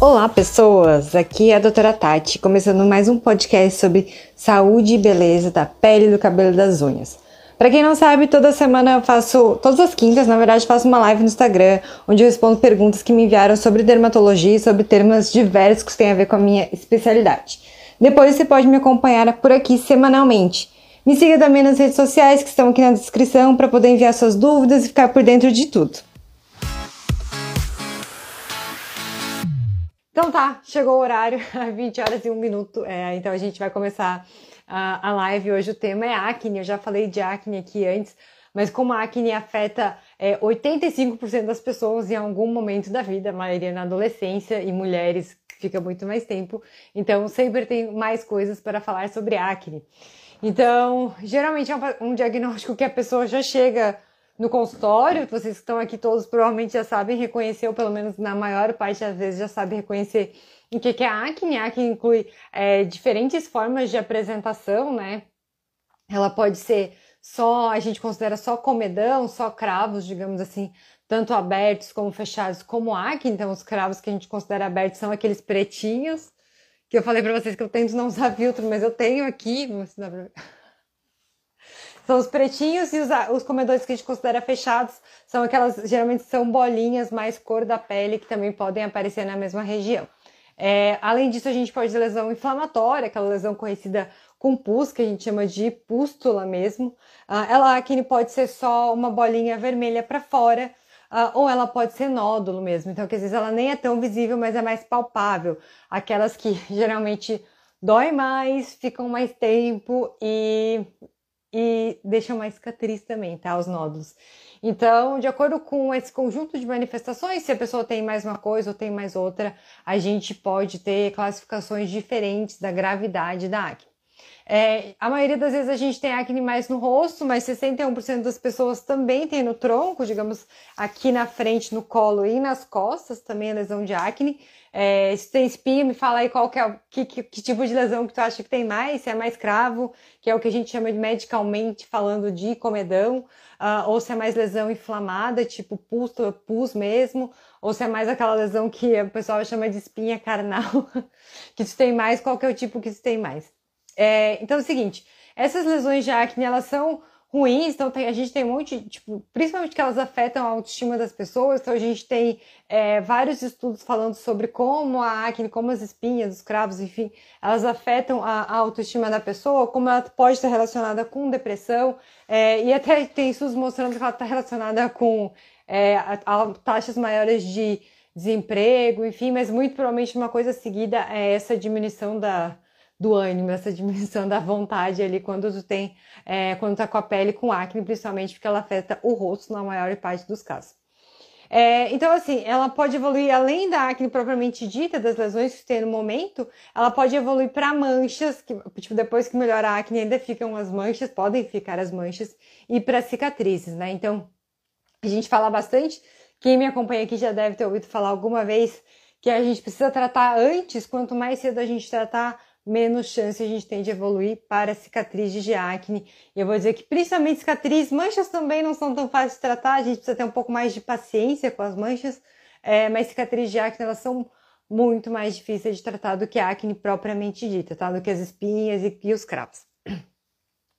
Olá, pessoas! Aqui é a doutora Tati, começando mais um podcast sobre saúde e beleza da pele, do cabelo e das unhas. Para quem não sabe, toda semana eu faço, todas as quintas, na verdade, faço uma live no Instagram, onde eu respondo perguntas que me enviaram sobre dermatologia e sobre temas diversos que têm a ver com a minha especialidade. Depois você pode me acompanhar por aqui semanalmente. Me siga também nas redes sociais que estão aqui na descrição para poder enviar suas dúvidas e ficar por dentro de tudo. Então tá, chegou o horário, 20 horas e 1 minuto, é, então a gente vai começar a, a live. Hoje o tema é acne, eu já falei de acne aqui antes, mas como a acne afeta é, 85% das pessoas em algum momento da vida, a maioria na adolescência e mulheres fica muito mais tempo, então sempre tem mais coisas para falar sobre acne. Então, geralmente é um, um diagnóstico que a pessoa já chega no consultório, vocês que estão aqui todos provavelmente já sabem reconhecer, ou pelo menos na maior parte das vezes já sabem reconhecer o que é a acne. A acne inclui é, diferentes formas de apresentação, né? Ela pode ser só, a gente considera só comedão, só cravos, digamos assim, tanto abertos como fechados, como acne. Então, os cravos que a gente considera abertos são aqueles pretinhos, que eu falei para vocês que eu tento não usar filtro, mas eu tenho aqui, vou mostrar pra são os pretinhos e os, os comedores que a gente considera fechados são aquelas, geralmente são bolinhas mais cor da pele que também podem aparecer na mesma região. É, além disso, a gente pode ter lesão inflamatória, aquela lesão conhecida com pus, que a gente chama de pústula mesmo. Ah, ela, acne pode ser só uma bolinha vermelha para fora, ah, ou ela pode ser nódulo mesmo. Então, que às vezes ela nem é tão visível, mas é mais palpável. Aquelas que geralmente dói mais, ficam mais tempo e e deixa uma cicatriz também, tá? Os nódulos. Então, de acordo com esse conjunto de manifestações, se a pessoa tem mais uma coisa ou tem mais outra, a gente pode ter classificações diferentes da gravidade da acne. É, a maioria das vezes a gente tem acne mais no rosto, mas 61% das pessoas também tem no tronco, digamos, aqui na frente, no colo e nas costas, também a lesão de acne. É, se tem espinha, me fala aí qual que é que, que, que, tipo de lesão que tu acha que tem mais, se é mais cravo, que é o que a gente chama de medicalmente falando de comedão, uh, ou se é mais lesão inflamada, tipo pus, pus mesmo, ou se é mais aquela lesão que o pessoal chama de espinha carnal, que tu tem mais, qual que é o tipo que tu tem mais. É, então é o seguinte, essas lesões de acne, elas são ruins, então tem, a gente tem um monte, tipo, principalmente que elas afetam a autoestima das pessoas, então a gente tem é, vários estudos falando sobre como a acne, como as espinhas, os cravos, enfim, elas afetam a, a autoestima da pessoa, como ela pode estar relacionada com depressão, é, e até tem estudos mostrando que ela está relacionada com é, a, a taxas maiores de desemprego, enfim, mas muito provavelmente uma coisa seguida é essa diminuição da do ânimo, essa diminuição da vontade ali quando tu tem, é, quando tá com a pele com acne, principalmente porque ela afeta o rosto na maior parte dos casos. É, então, assim, ela pode evoluir além da acne propriamente dita, das lesões que tem no momento, ela pode evoluir para manchas, que, tipo, depois que melhora a acne, ainda ficam as manchas, podem ficar as manchas, e para cicatrizes, né? Então, a gente fala bastante, quem me acompanha aqui já deve ter ouvido falar alguma vez que a gente precisa tratar antes, quanto mais cedo a gente tratar, menos chance a gente tem de evoluir para cicatrizes de acne. E eu vou dizer que principalmente cicatrizes, manchas também não são tão fáceis de tratar, a gente precisa ter um pouco mais de paciência com as manchas, é, mas cicatrizes de acne elas são muito mais difíceis de tratar do que a acne propriamente dita, tá? Do que as espinhas e, e os cravos.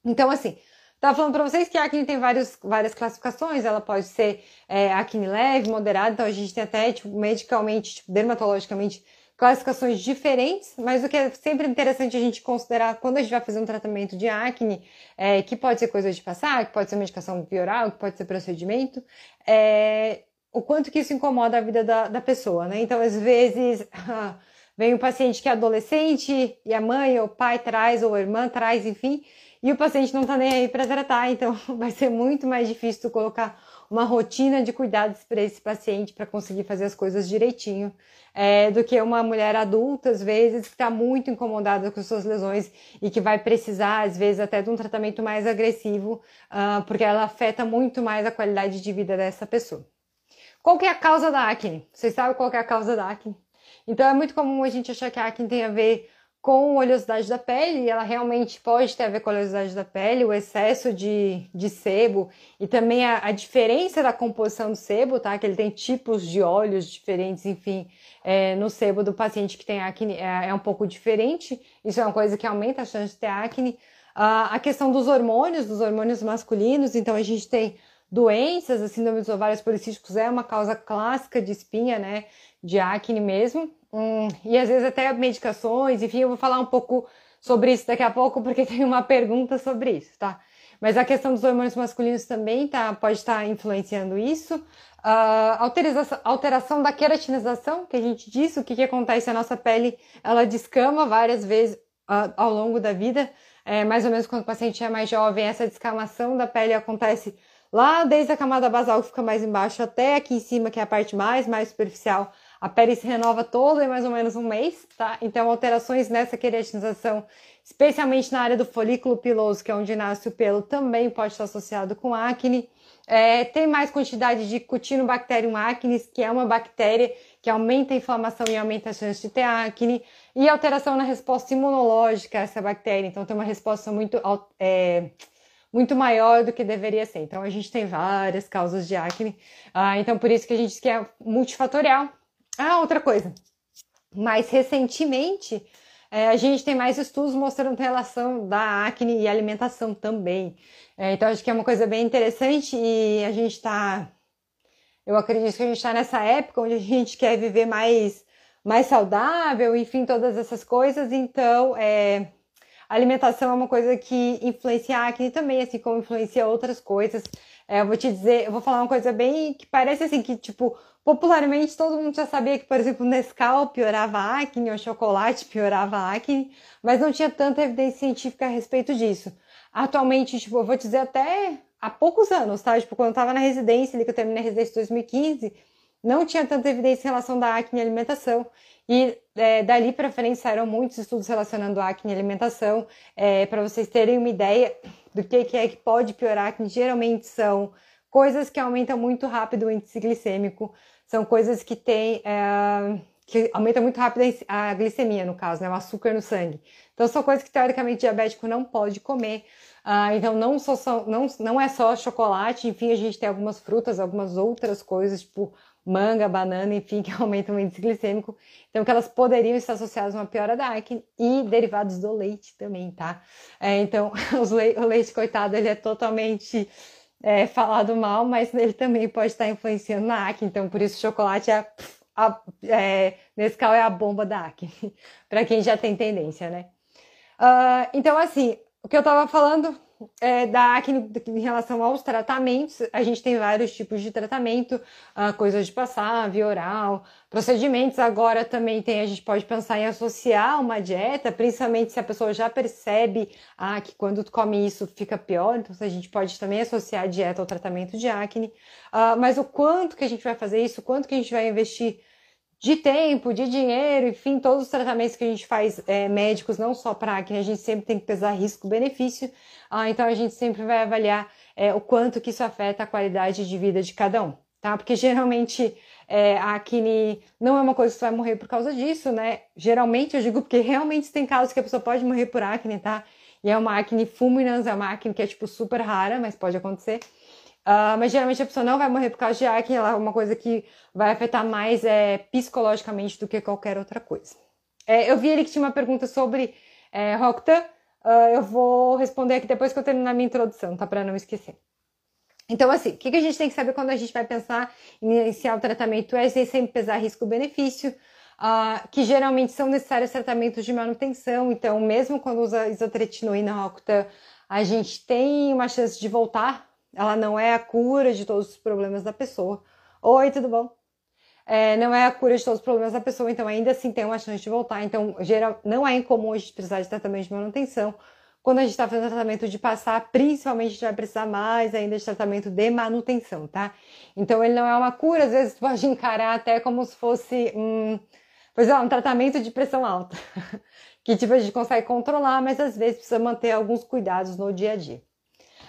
Então, assim, Tava falando para vocês que a acne tem vários, várias classificações, ela pode ser é, acne leve, moderada, então a gente tem até, tipo, medicalmente, tipo, dermatologicamente, classificações diferentes, mas o que é sempre interessante a gente considerar quando a gente vai fazer um tratamento de acne, é, que pode ser coisa de passar, que pode ser medicação oral, que pode ser procedimento, é, o quanto que isso incomoda a vida da, da pessoa, né? Então, às vezes, vem um paciente que é adolescente e a mãe ou o pai traz, ou a irmã traz, enfim, e o paciente não tá nem aí para tratar, então vai ser muito mais difícil colocar uma rotina de cuidados para esse paciente para conseguir fazer as coisas direitinho é, do que uma mulher adulta, às vezes, que está muito incomodada com suas lesões e que vai precisar, às vezes, até de um tratamento mais agressivo, uh, porque ela afeta muito mais a qualidade de vida dessa pessoa. Qual que é a causa da acne? Vocês sabem qual é a causa da acne? Então é muito comum a gente achar que a acne tem a ver com oleosidade da pele, ela realmente pode ter a ver com a oleosidade da pele, o excesso de, de sebo e também a, a diferença da composição do sebo, tá? Que ele tem tipos de óleos diferentes, enfim, é, no sebo do paciente que tem acne é, é, um pouco diferente, isso é uma coisa que aumenta a chance de ter acne. a questão dos hormônios, dos hormônios masculinos, então a gente tem doenças, a síndrome dos ovários policísticos é uma causa clássica de espinha, né? De acne mesmo. Hum, e às vezes até medicações, enfim, eu vou falar um pouco sobre isso daqui a pouco, porque tem uma pergunta sobre isso, tá? Mas a questão dos hormônios masculinos também tá, pode estar tá influenciando isso. Uh, alteração, da queratinização, que a gente disse, o que, que acontece? A nossa pele ela descama várias vezes uh, ao longo da vida, é, mais ou menos quando o paciente é mais jovem, essa descamação da pele acontece lá desde a camada basal que fica mais embaixo até aqui em cima, que é a parte mais, mais superficial, a pele se renova toda em mais ou menos um mês, tá? Então, alterações nessa queratinização, especialmente na área do folículo piloso, que é onde nasce o pelo, também pode estar associado com acne. É, tem mais quantidade de Cutinobacterium acnes, que é uma bactéria que aumenta a inflamação e aumenta a chance de ter acne, e alteração na resposta imunológica a essa bactéria. Então, tem uma resposta muito, é, muito maior do que deveria ser. Então, a gente tem várias causas de acne. Ah, então, por isso que a gente diz que é multifatorial. Ah, outra coisa. Mais recentemente, é, a gente tem mais estudos mostrando relação da acne e alimentação também. É, então, acho que é uma coisa bem interessante e a gente está. Eu acredito que a gente está nessa época onde a gente quer viver mais, mais saudável, enfim, todas essas coisas. Então, é, alimentação é uma coisa que influencia a acne também, assim como influencia outras coisas. É, eu vou te dizer, eu vou falar uma coisa bem que parece assim que, tipo, Popularmente, todo mundo já sabia que, por exemplo, Nescau piorava a acne, ou chocolate piorava a acne, mas não tinha tanta evidência científica a respeito disso. Atualmente, tipo, eu vou dizer até há poucos anos, tá? Tipo, quando eu tava na residência, ali que eu terminei a residência em 2015, não tinha tanta evidência em relação da acne e alimentação. E é, dali para frente saíram muitos estudos relacionando acne e alimentação. É, para vocês terem uma ideia do que, que é que pode piorar a acne, geralmente são coisas que aumentam muito rápido o índice glicêmico, são coisas que têm. É, que aumenta muito rápido a glicemia, no caso, né? O açúcar no sangue. Então, são coisas que, teoricamente, diabético não pode comer. Ah, então, não, só não, não é só chocolate, enfim, a gente tem algumas frutas, algumas outras coisas, tipo manga, banana, enfim, que aumentam o índice glicêmico. Então, que elas poderiam estar associadas a uma piora da acne e derivados do leite também, tá? É, então, le o leite, coitado, ele é totalmente é, falado mal, mas ele também pode estar influenciando na acne. Então, por isso, chocolate é, a, é é a bomba da acne, para quem já tem tendência, né? Uh, então, assim, o que eu estava falando é, da acne em relação aos tratamentos, a gente tem vários tipos de tratamento, uh, coisas de passar, via oral, procedimentos. Agora também tem, a gente pode pensar em associar uma dieta, principalmente se a pessoa já percebe ah, que quando come isso fica pior, então a gente pode também associar a dieta ao tratamento de acne. Uh, mas o quanto que a gente vai fazer isso, quanto que a gente vai investir de tempo, de dinheiro, enfim, todos os tratamentos que a gente faz é, médicos, não só para acne, a gente sempre tem que pesar risco-benefício, ah, então a gente sempre vai avaliar é, o quanto que isso afeta a qualidade de vida de cada um, tá? Porque geralmente é, a acne não é uma coisa que você vai morrer por causa disso, né? Geralmente eu digo porque realmente tem casos que a pessoa pode morrer por acne, tá? E é uma acne fulminans, é uma acne que é tipo super rara, mas pode acontecer. Uh, mas geralmente a pessoa não vai morrer por causa de acne, ela é uma coisa que vai afetar mais é, psicologicamente do que qualquer outra coisa. É, eu vi ele que tinha uma pergunta sobre é, uh, eu vou responder aqui depois que eu terminar minha introdução, tá? Para não esquecer. Então, assim, o que, que a gente tem que saber quando a gente vai pensar em iniciar o tratamento é sempre pesar risco-benefício, uh, que geralmente são necessários tratamentos de manutenção. Então, mesmo quando usa isotretinoína Rocta, a gente tem uma chance de voltar ela não é a cura de todos os problemas da pessoa. Oi, tudo bom? É, não é a cura de todos os problemas da pessoa, então ainda assim tem uma chance de voltar. Então, geral, não é incomum a gente precisar de tratamento de manutenção. Quando a gente está fazendo tratamento de passar, principalmente a gente vai precisar mais ainda de tratamento de manutenção, tá? Então, ele não é uma cura, às vezes pode encarar até como se fosse um, pois é, um tratamento de pressão alta, que tipo a gente consegue controlar, mas às vezes precisa manter alguns cuidados no dia a dia.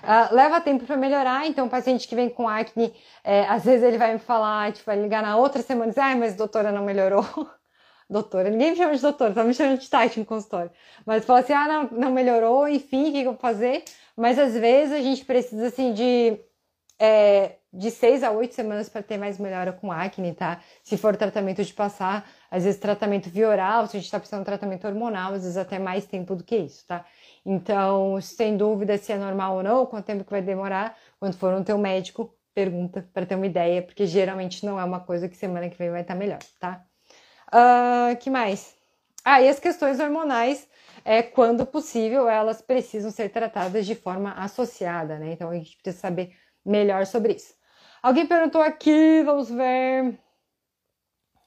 Uh, leva tempo para melhorar, então o paciente que vem com acne, é, às vezes ele vai me falar, tipo, vai ligar na outra semana e dizer, ai, mas doutora não melhorou. doutora, ninguém me chama de doutora, tá me chamando de Tati no consultório. Mas fala assim, ah, não, não melhorou, enfim, o que, que eu vou fazer? Mas às vezes a gente precisa, assim, de, é, de seis a oito semanas para ter mais melhora com acne, tá? Se for tratamento de passar, às vezes tratamento via oral, se a gente tá precisando de tratamento hormonal, às vezes até mais tempo do que isso, tá? Então, sem dúvida se é normal ou não, quanto tempo que vai demorar, quando for no teu médico, pergunta para ter uma ideia, porque geralmente não é uma coisa que semana que vem vai estar tá melhor, tá? Uh, que mais? Ah, e as questões hormonais, é, quando possível, elas precisam ser tratadas de forma associada, né? Então a gente precisa saber melhor sobre isso. Alguém perguntou aqui, vamos ver.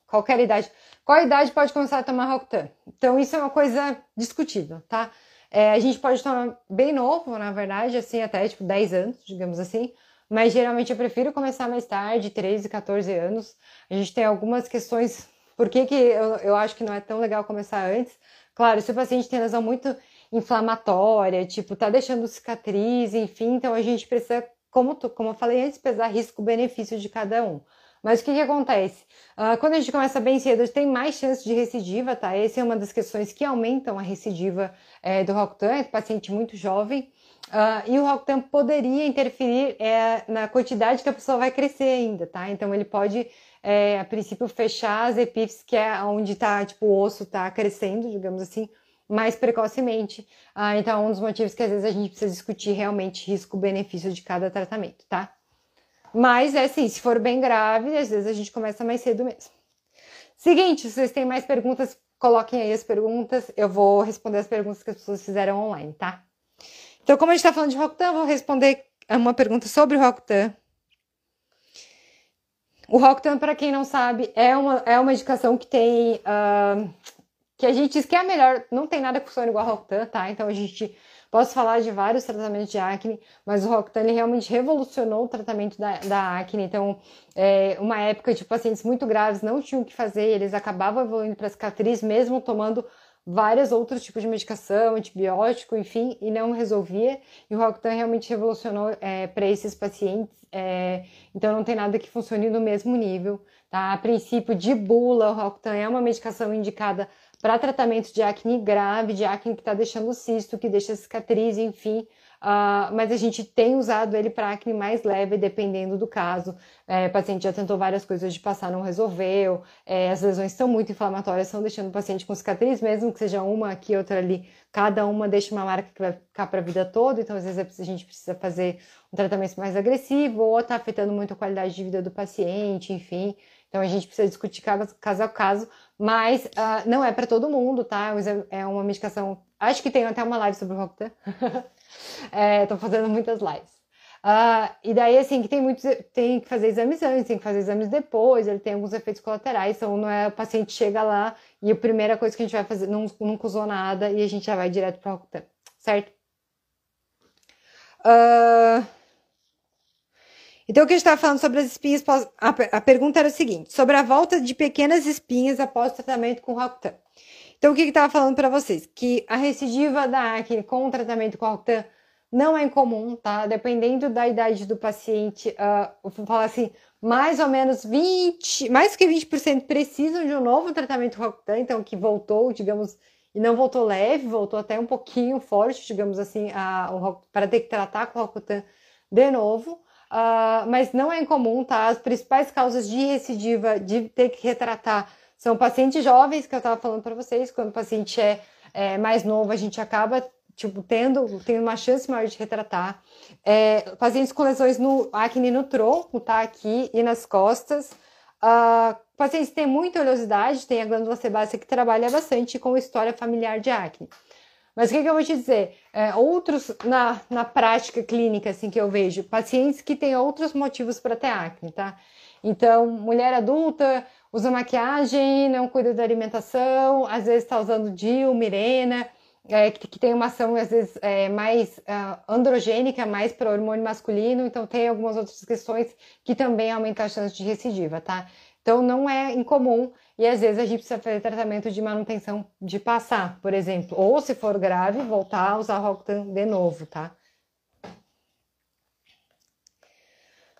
Qualquer idade. Qual idade pode começar a tomar Rocutan? Então, isso é uma coisa discutível, tá? É, a gente pode tomar bem novo, na verdade, assim, até tipo 10 anos, digamos assim. Mas geralmente eu prefiro começar mais tarde, 13, 14 anos. A gente tem algumas questões. Por que, que eu, eu acho que não é tão legal começar antes? Claro, se o paciente tem lesão muito inflamatória, tipo, tá deixando cicatriz, enfim, então a gente precisa, como, como eu falei antes, pesar risco-benefício de cada um. Mas o que, que acontece? Uh, quando a gente começa bem cedo, a gente tem mais chance de recidiva, tá? Essa é uma das questões que aumentam a recidiva é, do Rocutan, é paciente muito jovem. Uh, e o Rocutan poderia interferir é, na quantidade que a pessoa vai crescer ainda, tá? Então ele pode, é, a princípio, fechar as epífises, que é onde tá, tipo, o osso tá crescendo, digamos assim, mais precocemente. Uh, então é um dos motivos que às vezes a gente precisa discutir realmente risco-benefício de cada tratamento, tá? Mas é assim, se for bem grave, às vezes a gente começa mais cedo mesmo. Seguinte, se vocês têm mais perguntas, coloquem aí as perguntas. Eu vou responder as perguntas que as pessoas fizeram online, tá? Então, como a gente está falando de Rokutan, eu vou responder uma pergunta sobre o Rokutan. O Rokutan, para quem não sabe, é uma, é uma medicação que tem. Uh, que a gente diz que é a melhor. Não tem nada que funcione igual Rokutan, tá? Então a gente Posso falar de vários tratamentos de acne, mas o Rocutan realmente revolucionou o tratamento da, da acne. Então, é, uma época de pacientes muito graves não tinham o que fazer, eles acabavam evoluindo para cicatriz, mesmo tomando vários outros tipos de medicação, antibiótico, enfim, e não resolvia. E o Rocutan realmente revolucionou é, para esses pacientes. É, então, não tem nada que funcione no mesmo nível. Tá? A princípio, de bula, o Rocutan é uma medicação indicada para tratamento de acne grave, de acne que está deixando cisto, que deixa cicatriz, enfim. Uh, mas a gente tem usado ele para acne mais leve, dependendo do caso. É, o paciente já tentou várias coisas de passar, não resolveu. É, as lesões são muito inflamatórias, estão deixando o paciente com cicatriz, mesmo que seja uma aqui, outra ali. Cada uma deixa uma marca que vai ficar para a vida toda. Então, às vezes, a gente precisa fazer um tratamento mais agressivo ou está afetando muito a qualidade de vida do paciente, enfim. Então a gente precisa discutir caso a caso, mas uh, não é para todo mundo, tá? É uma medicação. Acho que tem até uma live sobre o Rocutan. Estou é, fazendo muitas lives. Uh, e daí, assim, que tem muitos. Tem que fazer exames antes, tem que fazer exames depois, ele tem alguns efeitos colaterais, então não é o paciente chega lá e a primeira coisa que a gente vai fazer, não, nunca usou nada e a gente já vai direto para o Rocutan, certo? Uh, então, o que a gente estava falando sobre as espinhas, pós... a, pergunta era o seguinte: sobre a volta de pequenas espinhas após o tratamento com Rocutan. Então, o que estava falando para vocês? Que a recidiva da acne com o tratamento com Rocutan não é incomum, tá? Dependendo da idade do paciente, uh, eu vou falar assim, mais ou menos 20, mais que 20% precisam de um novo tratamento Rocutan, então que voltou, digamos, e não voltou leve, voltou até um pouquinho forte, digamos assim, para ter que tratar com o Rocutan de novo. Uh, mas não é incomum, tá? As principais causas de recidiva, de ter que retratar, são pacientes jovens, que eu estava falando para vocês, quando o paciente é, é, mais novo, a gente acaba tipo, tendo, tendo uma chance maior de retratar. É, pacientes com lesões no acne no tronco, tá? Aqui e nas costas. Uh, pacientes que têm muita oleosidade, tem a glândula sebácea que trabalha bastante com história familiar de acne. Mas o que, que eu vou te dizer? É, outros, na, na prática clínica, assim, que eu vejo, pacientes que têm outros motivos para ter acne, tá? Então, mulher adulta usa maquiagem, não cuida da alimentação, às vezes está usando DIL, Mirena, é, que, que, tem uma ação, às vezes, é, mais uh, androgênica, mais para hormônio masculino, então tem algumas outras questões que também aumentam a chance de recidiva, tá? Então, não é incomum e às vezes a gente precisa fazer tratamento de manutenção de passar, por exemplo. Ou se for grave, voltar a usar Rocutan de novo, tá?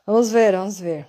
Vamos ver, vamos ver.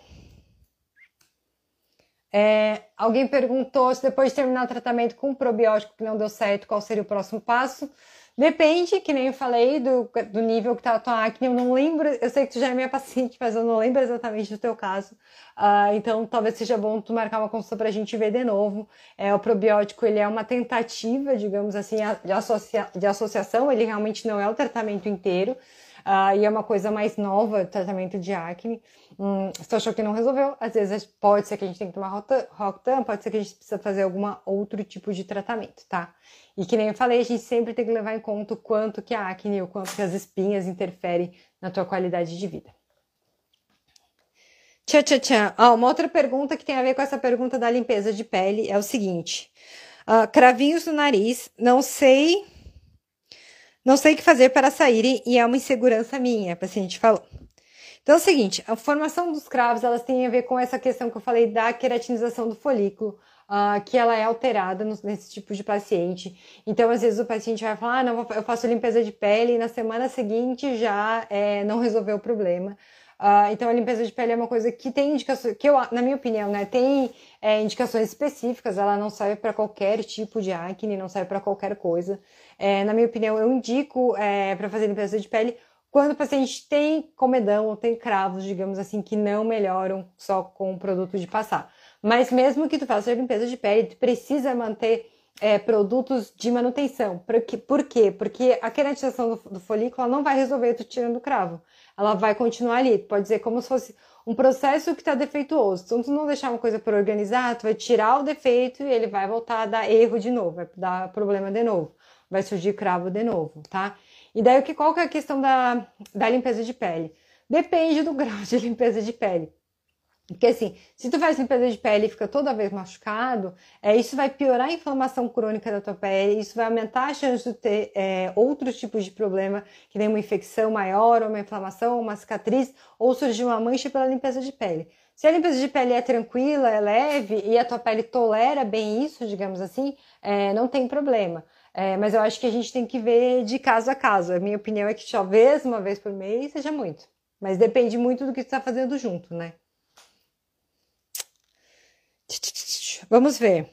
É, alguém perguntou se depois de terminar o tratamento com probiótico que não deu certo, qual seria o próximo passo? Depende, que nem eu falei, do, do nível que tá a tua acne. Eu não lembro, eu sei que tu já é minha paciente, mas eu não lembro exatamente do teu caso. Uh, então, talvez seja bom tu marcar uma consulta pra gente ver de novo. É, o probiótico, ele é uma tentativa, digamos assim, de, associa de associação. Ele realmente não é o tratamento inteiro. Uh, e é uma coisa mais nova, tratamento de acne. Hum, se achou que não resolveu, às vezes pode ser que a gente tenha que tomar Rocutan, pode ser que a gente precisa fazer algum outro tipo de tratamento, tá? E que nem eu falei, a gente sempre tem que levar em conta o quanto que a acne, o quanto que as espinhas interferem na tua qualidade de vida. Tchau, tchau, tchau. Ah, uma outra pergunta que tem a ver com essa pergunta da limpeza de pele é o seguinte: uh, cravinhos no nariz, não sei não sei o que fazer para saírem e é uma insegurança minha, a paciente falou. Então é o seguinte, a formação dos cravos, elas têm a ver com essa questão que eu falei da queratinização do folículo, uh, que ela é alterada nesse tipo de paciente. Então, às vezes o paciente vai falar, ah, não, eu faço limpeza de pele e na semana seguinte já é, não resolveu o problema. Uh, então, a limpeza de pele é uma coisa que tem indicações, que eu, na minha opinião, né, tem é, indicações específicas, ela não serve para qualquer tipo de acne, não serve para qualquer coisa. É, na minha opinião, eu indico é, para fazer limpeza de pele quando o paciente tem comedão ou tem cravos, digamos assim, que não melhoram só com o produto de passar. Mas mesmo que tu faça limpeza de pele, tu precisa manter é, produtos de manutenção. Por quê? Por quê? Porque a queratização do, do folículo não vai resolver tu tirando o cravo ela vai continuar ali. Pode dizer como se fosse um processo que está defeituoso. Então, tu não deixar uma coisa por organizar, tu vai tirar o defeito e ele vai voltar a dar erro de novo, vai dar problema de novo, vai surgir cravo de novo, tá? E daí, qual que é a questão da, da limpeza de pele? Depende do grau de limpeza de pele. Porque assim, se tu faz limpeza de pele e fica toda vez machucado, é, isso vai piorar a inflamação crônica da tua pele, isso vai aumentar a chance de ter é, outros tipos de problema, que nem uma infecção maior, ou uma inflamação, ou uma cicatriz, ou surgir uma mancha pela limpeza de pele. Se a limpeza de pele é tranquila, é leve e a tua pele tolera bem isso, digamos assim, é, não tem problema. É, mas eu acho que a gente tem que ver de caso a caso. A minha opinião é que talvez uma vez por mês seja muito. Mas depende muito do que tu está fazendo junto, né? Vamos ver.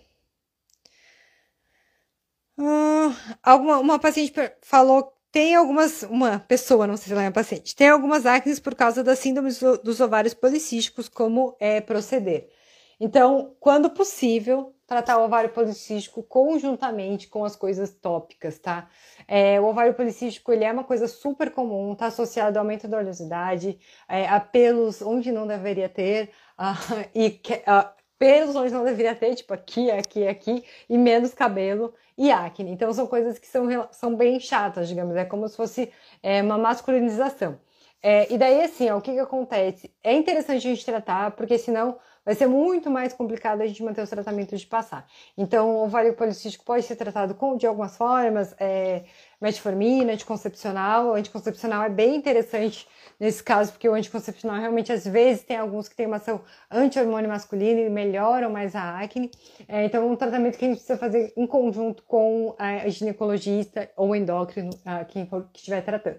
Uh, alguma, uma paciente falou tem algumas, uma pessoa, não sei se ela é uma paciente, tem algumas acnes por causa da síndrome dos ovários policísticos, como é proceder. Então, quando possível, tratar o ovário policístico conjuntamente com as coisas tópicas, tá? É, o ovário policístico, ele é uma coisa super comum, tá associado ao aumento da oleosidade, é, a pelos onde não deveria ter, uh, e uh, pelos onde não deveria ter, tipo aqui, aqui, aqui, e menos cabelo e acne. Então são coisas que são, são bem chatas, digamos, é como se fosse é, uma masculinização. É, e daí, assim, ó, o que, que acontece? É interessante a gente tratar, porque senão vai ser muito mais complicado a gente manter os tratamentos de passar. Então, o ovário policístico pode ser tratado com, de algumas formas, é, metformina, anticoncepcional. O anticoncepcional é bem interessante nesse caso, porque o anticoncepcional realmente, às vezes, tem alguns que têm uma ação anti-hormônio masculino e melhoram mais a acne. É, então, é um tratamento que a gente precisa fazer em conjunto com a ginecologista ou endócrino, quem for que estiver tratando.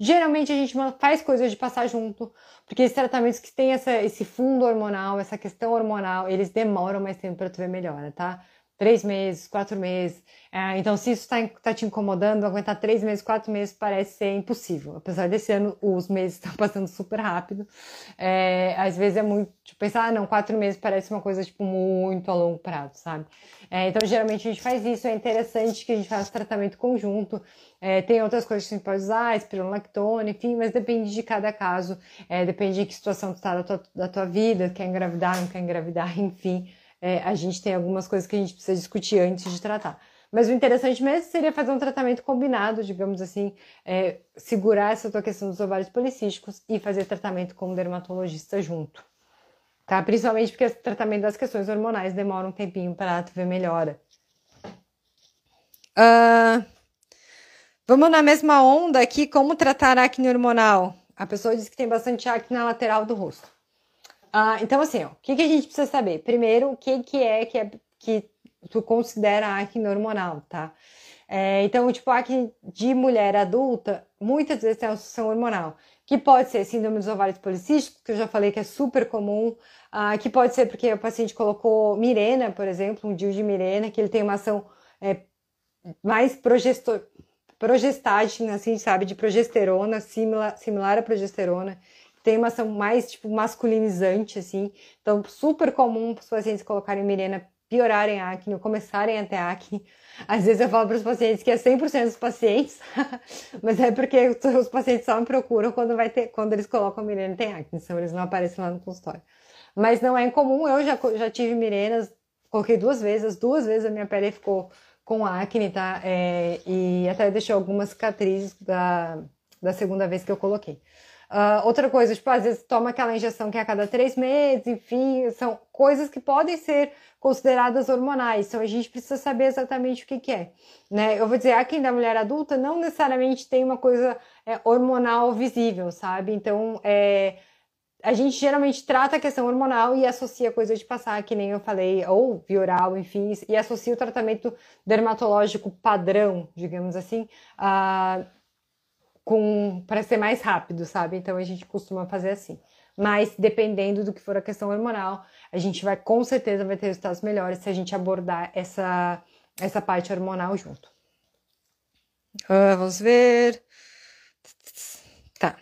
Geralmente a gente faz coisas de passar junto, porque esses tratamentos que têm essa, esse fundo hormonal, essa questão hormonal, eles demoram mais tempo para tu ver melhora, tá? Três meses, quatro meses. É, então, se isso está tá te incomodando, aguentar três meses, quatro meses parece ser impossível. Apesar desse ano, os meses estão passando super rápido. É, às vezes é muito, tipo, pensar, ah, não, quatro meses parece uma coisa, tipo, muito a longo prazo, sabe? É, então, geralmente a gente faz isso. É interessante que a gente faça tratamento conjunto. É, tem outras coisas que a gente pode usar, espirulactona, enfim, mas depende de cada caso, é, depende de que situação tu está da tua, da tua vida, quer engravidar, não quer engravidar, enfim, é, a gente tem algumas coisas que a gente precisa discutir antes de tratar. Mas o interessante mesmo seria fazer um tratamento combinado, digamos assim, é, segurar essa tua questão dos ovários policísticos e fazer tratamento com o dermatologista junto. Tá? Principalmente porque o tratamento das questões hormonais demora um tempinho para tu ver melhora. Uh, Vamos na mesma onda aqui, como tratar acne hormonal? A pessoa diz que tem bastante acne na lateral do rosto. Ah, então, assim, ó, o que, que, a gente precisa saber? Primeiro, o que, que é que, é, que tu considera acne hormonal, tá? É, então, tipo, acne de mulher adulta, muitas vezes tem associação hormonal. que pode ser síndrome dos ovários policísticos, que eu já falei que é super comum, uh, que pode ser porque o paciente colocou mirena, por exemplo, um DIU de mirena, que ele tem uma ação é, mais progestor, progestagem, assim, sabe, de progesterona, similar, similar à progesterona, tem uma ação mais, tipo, masculinizante, assim, então super comum para os pacientes colocarem mirena piorarem a acne ou começarem a ter acne. Às vezes eu falo para os pacientes que é 100% dos pacientes, mas é porque os pacientes só me procuram quando, vai ter, quando eles colocam mirena tem acne, senão eles não aparecem lá no consultório. Mas não é incomum, eu já, já tive mirenas, coloquei duas vezes, as duas vezes a minha pele ficou com acne, tá? É, e até deixou algumas cicatrizes da, da segunda vez que eu coloquei. Uh, outra coisa, tipo, às vezes toma aquela injeção que é a cada três meses, enfim, são coisas que podem ser consideradas hormonais, então a gente precisa saber exatamente o que, que é. Né? Eu vou dizer, a quem da mulher adulta não necessariamente tem uma coisa é, hormonal visível, sabe? Então, é, a gente geralmente trata a questão hormonal e associa coisa de passar, que nem eu falei, ou vioral, enfim, e associa o tratamento dermatológico padrão, digamos assim, uh, com para ser mais rápido, sabe? Então a gente costuma fazer assim. Mas dependendo do que for a questão hormonal, a gente vai com certeza vai ter resultados melhores se a gente abordar essa essa parte hormonal junto. Uh, vamos ver. Tá. Deixa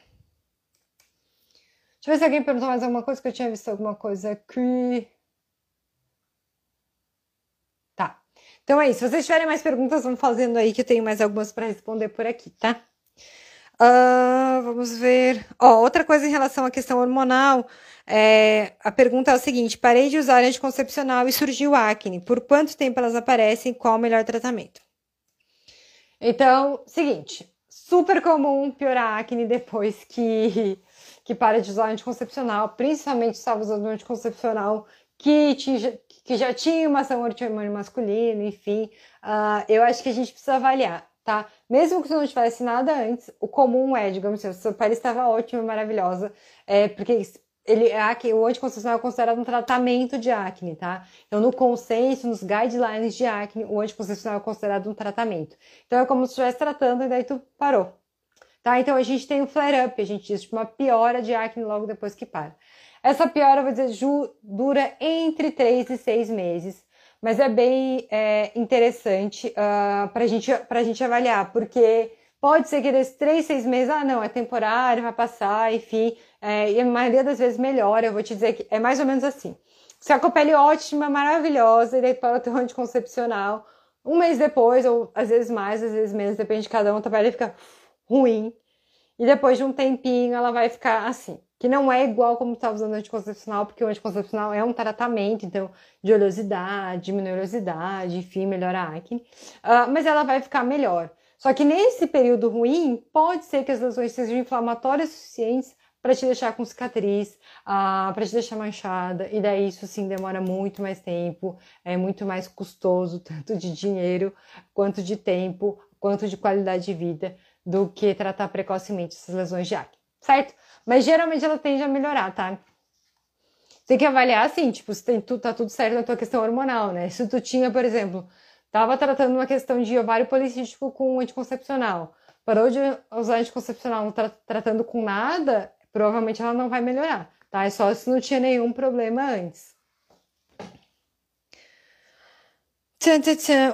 eu ver se alguém perguntou mais alguma coisa que eu tinha visto alguma coisa aqui. Tá. Então é isso. Se vocês tiverem mais perguntas, vão fazendo aí que eu tenho mais algumas para responder por aqui, tá? Uh, vamos ver. Ó, outra coisa em relação à questão hormonal, é, a pergunta é o seguinte: parei de usar anticoncepcional e surgiu acne. Por quanto tempo elas aparecem? Qual o melhor tratamento? Então, seguinte, super comum piorar acne depois que, que para de usar anticoncepcional, principalmente se estava usando anticoncepcional que, que já tinha uma ação anti-hormônio masculino, enfim. Uh, eu acho que a gente precisa avaliar tá? Mesmo que você não tivesse nada antes, o comum é, digamos assim, sua pele estava ótima, maravilhosa, é, porque ele, acne, o anticoncepcional é considerado um tratamento de acne, tá? Então, no consenso, nos guidelines de acne, o anticoncepcional é considerado um tratamento. Então, é como se estivesse tratando e daí tu parou, tá? Então, a gente tem um flare-up, a gente diz, tipo, uma piora de acne logo depois que para. Essa piora, eu vou dizer, dura entre 3 e 6 meses mas é bem é, interessante uh, ah, para gente, a gente avaliar, porque pode ser que desses três, seis meses, ah, não, é temporário, vai passar, enfim, é, e a maioria das vezes melhora. Eu vou te dizer que é mais ou menos assim. Você tá com a pele ótima, maravilhosa, e daí para o teu anticoncepcional, um mês depois, ou às vezes mais, às vezes menos, depende de cada um, a pele fica ruim, e depois de um tempinho ela vai ficar assim que não é igual como está usando anticoncepcional, porque o anticoncepcional é um tratamento, então, de oleosidade, diminui oleosidade, enfim, melhora a acne, uh, mas ela vai ficar melhor. Só que nesse período ruim, pode ser que as lesões sejam inflamatórias suficientes para te deixar com cicatriz, uh, para te deixar manchada, e daí isso sim demora muito mais tempo, é muito mais custoso, tanto de dinheiro, quanto de tempo, quanto de qualidade de vida, do que tratar precocemente essas lesões de acne, certo? Mas geralmente ela tende a melhorar, tá? Tem que avaliar assim, tipo, se tem, tu, tá tudo certo na tua questão hormonal, né? Se tu tinha, por exemplo, tava tratando uma questão de ovário policístico com anticoncepcional, parou de usar anticoncepcional, não tá tratando com nada, provavelmente ela não vai melhorar, tá? É só se não tinha nenhum problema antes.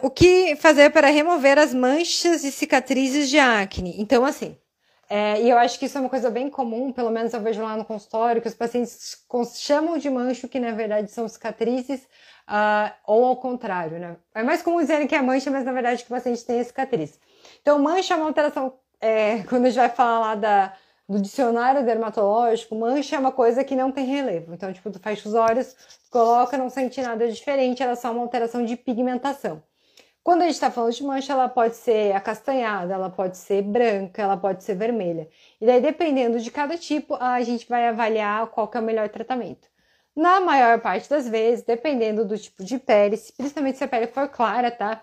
O que fazer para remover as manchas e cicatrizes de acne? Então, assim, é, e eu acho que isso é uma coisa bem comum, pelo menos eu vejo lá no consultório, que os pacientes chamam de mancho, que na verdade são cicatrizes, uh, ou ao contrário, né? É mais comum dizerem que é mancha, mas na verdade que o paciente tem a cicatriz. Então, mancha é uma alteração, é, quando a gente vai falar lá da, do dicionário dermatológico, mancha é uma coisa que não tem relevo. Então, tipo, tu fecha os olhos, coloca, não sente nada diferente, ela é só uma alteração de pigmentação. Quando a gente está falando de mancha, ela pode ser acastanhada, ela pode ser branca, ela pode ser vermelha. E daí, dependendo de cada tipo, a gente vai avaliar qual é o melhor tratamento. Na maior parte das vezes, dependendo do tipo de pele, principalmente se a pele for clara, tá?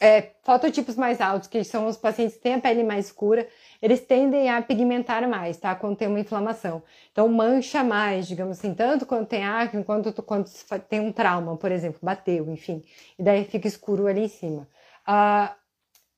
É, fototipos mais altos, que são os pacientes que têm a pele mais escura, eles tendem a pigmentar mais, tá? Quando tem uma inflamação. Então, mancha mais, digamos assim, tanto quando tem acne, quanto quando tem um trauma, por exemplo, bateu, enfim. E daí fica escuro ali em cima. Uh,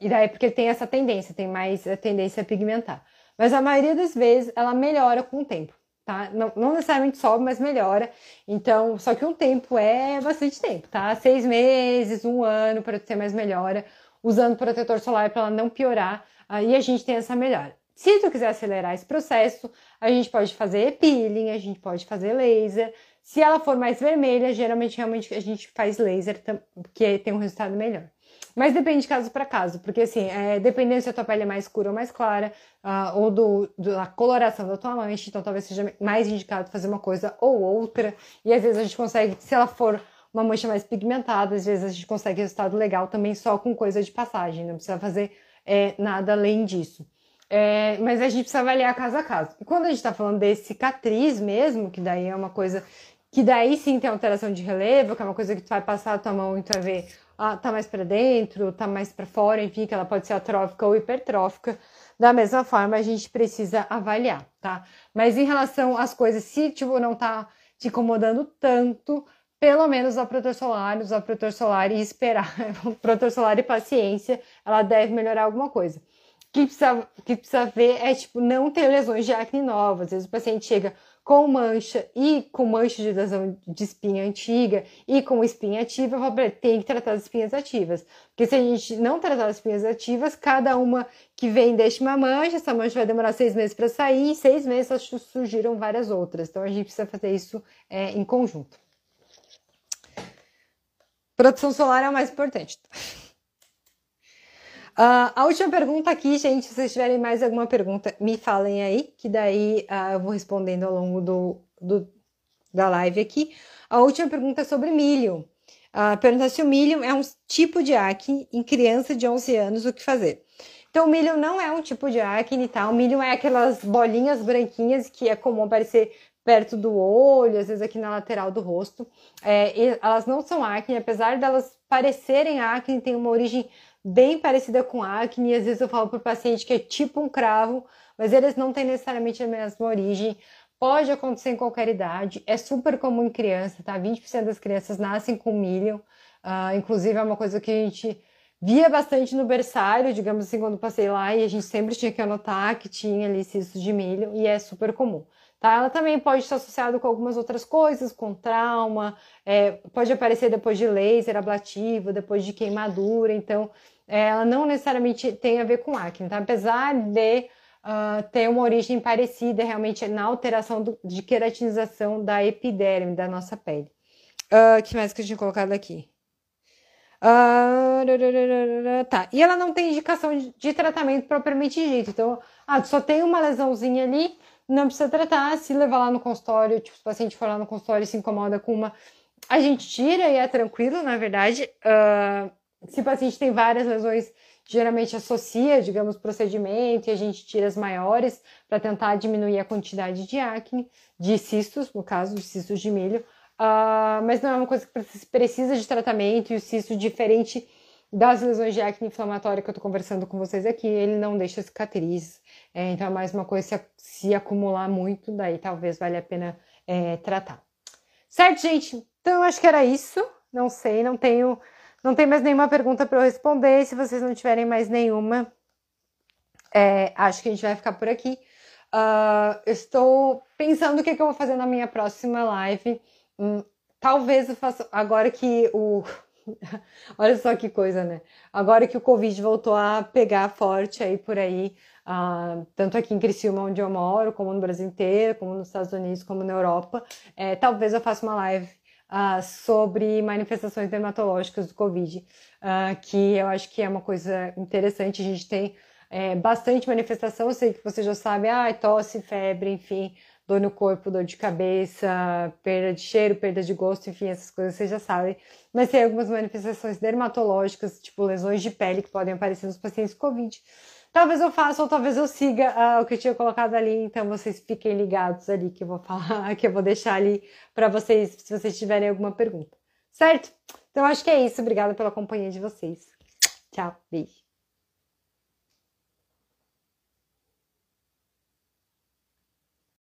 e daí porque tem essa tendência, tem mais a tendência a pigmentar. mas a maioria das vezes ela melhora com o tempo. Tá? Não, não necessariamente sobe, mas melhora. Então, só que um tempo é bastante tempo, tá? Seis meses, um ano para ter mais melhora, usando protetor solar para ela não piorar, aí a gente tem essa melhora. Se tu quiser acelerar esse processo, a gente pode fazer peeling, a gente pode fazer laser. Se ela for mais vermelha, geralmente realmente a gente faz laser, porque tem um resultado melhor. Mas depende de caso para caso, porque assim, é, dependendo se a tua pele é mais escura ou mais clara, uh, ou do, da coloração da tua mancha, então talvez seja mais indicado fazer uma coisa ou outra. E às vezes a gente consegue, se ela for uma mancha mais pigmentada, às vezes a gente consegue resultado legal também só com coisa de passagem, não precisa fazer é, nada além disso. É, mas a gente precisa avaliar caso a caso. E quando a gente está falando de cicatriz mesmo, que daí é uma coisa que daí sim tem alteração de relevo, que é uma coisa que tu vai passar a tua mão e tu vai ver, ah, tá mais para dentro, tá mais para fora, enfim, que ela pode ser atrófica ou hipertrófica. Da mesma forma, a gente precisa avaliar, tá? Mas em relação às coisas, se tipo não tá te incomodando tanto, pelo menos usar protetor solar, usar protetor solar e esperar, protetor solar e paciência, ela deve melhorar alguma coisa que precisa, que precisa ver é, tipo, não ter lesões de acne novas. Às vezes o paciente chega com mancha e com mancha de lesão de espinha antiga e com espinha ativa, eu tem que tratar as espinhas ativas. Porque se a gente não tratar as espinhas ativas, cada uma que vem deixa uma mancha, essa mancha vai demorar seis meses para sair, e seis meses surgiram várias outras. Então a gente precisa fazer isso é, em conjunto. Proteção solar é o mais importante. Uh, a última pergunta aqui, gente, se vocês tiverem mais alguma pergunta, me falem aí, que daí uh, eu vou respondendo ao longo do, do, da live aqui. A última pergunta é sobre milho. Uh, pergunta se o milho é um tipo de acne em criança de 11 anos, o que fazer? Então, o milho não é um tipo de acne, tá? O milho é aquelas bolinhas branquinhas que é comum aparecer perto do olho, às vezes aqui na lateral do rosto. É, elas não são acne, apesar delas parecerem acne, tem uma origem bem parecida com acne. Às vezes eu falo para o paciente que é tipo um cravo, mas eles não têm necessariamente a mesma origem. Pode acontecer em qualquer idade, é super comum em criança, tá? 20% das crianças nascem com milho, uh, inclusive é uma coisa que a gente via bastante no berçário, digamos assim, quando passei lá, e a gente sempre tinha que anotar que tinha ali de milho, e é super comum. Tá? Ela também pode estar associada com algumas outras coisas, com trauma, é, pode aparecer depois de laser ablativo, depois de queimadura, então ela não necessariamente tem a ver com acne, tá? Apesar de uh, ter uma origem parecida realmente na alteração do, de queratinização da epiderme da nossa pele. O uh, que mais que eu tinha colocado aqui? Uh, tá, e ela não tem indicação de, de tratamento propriamente dito. Então, ah, só tem uma lesãozinha ali, não precisa tratar. Se levar lá no consultório, tipo, se o paciente for lá no consultório e se incomoda com uma, a gente tira e é tranquilo, na verdade. Uh, se o paciente tem várias lesões, geralmente associa, digamos, procedimento e a gente tira as maiores para tentar diminuir a quantidade de acne, de cistos, no caso, de cistos de milho. Uh, mas não é uma coisa que precisa de tratamento e o cisto, diferente das lesões de acne inflamatória que eu estou conversando com vocês aqui, ele não deixa cicatriz. É, então é mais uma coisa, se, se, acumular muito, daí talvez valha a pena é, tratar. Certo, gente? Então eu acho que era isso. Não sei, não tenho não tem mais nenhuma pergunta para eu responder. Se vocês não tiverem mais nenhuma, é, acho que a gente vai ficar por aqui. Uh, estou pensando o que, que, eu vou fazer na minha próxima live. Hum, talvez eu faça. Agora que o. Olha só que coisa, né? Agora que o Covid voltou a pegar forte aí por aí, uh, tanto aqui em Criciúma, onde eu moro, como no Brasil inteiro, como nos Estados Unidos, como na Europa, é, talvez eu faça uma live uh, sobre manifestações dermatológicas do Covid, uh, que eu acho que é uma coisa interessante. A gente tem é, bastante manifestação, eu sei que você já sabe, ah, tosse, febre, enfim, dor no corpo, dor de cabeça, perda de cheiro, perda de gosto, enfim, essas coisas você já sabe. Mas tem algumas manifestações dermatológicas, tipo lesões de pele que podem aparecer nos pacientes Covid. Talvez eu faça ou talvez eu siga uh, o que eu tinha colocado ali, então vocês fiquem ligados ali que eu vou falar, que eu vou deixar ali para vocês, se vocês tiverem alguma pergunta. Certo? Então acho que é isso. Obrigada pela companhia de vocês. Tchau, beijo.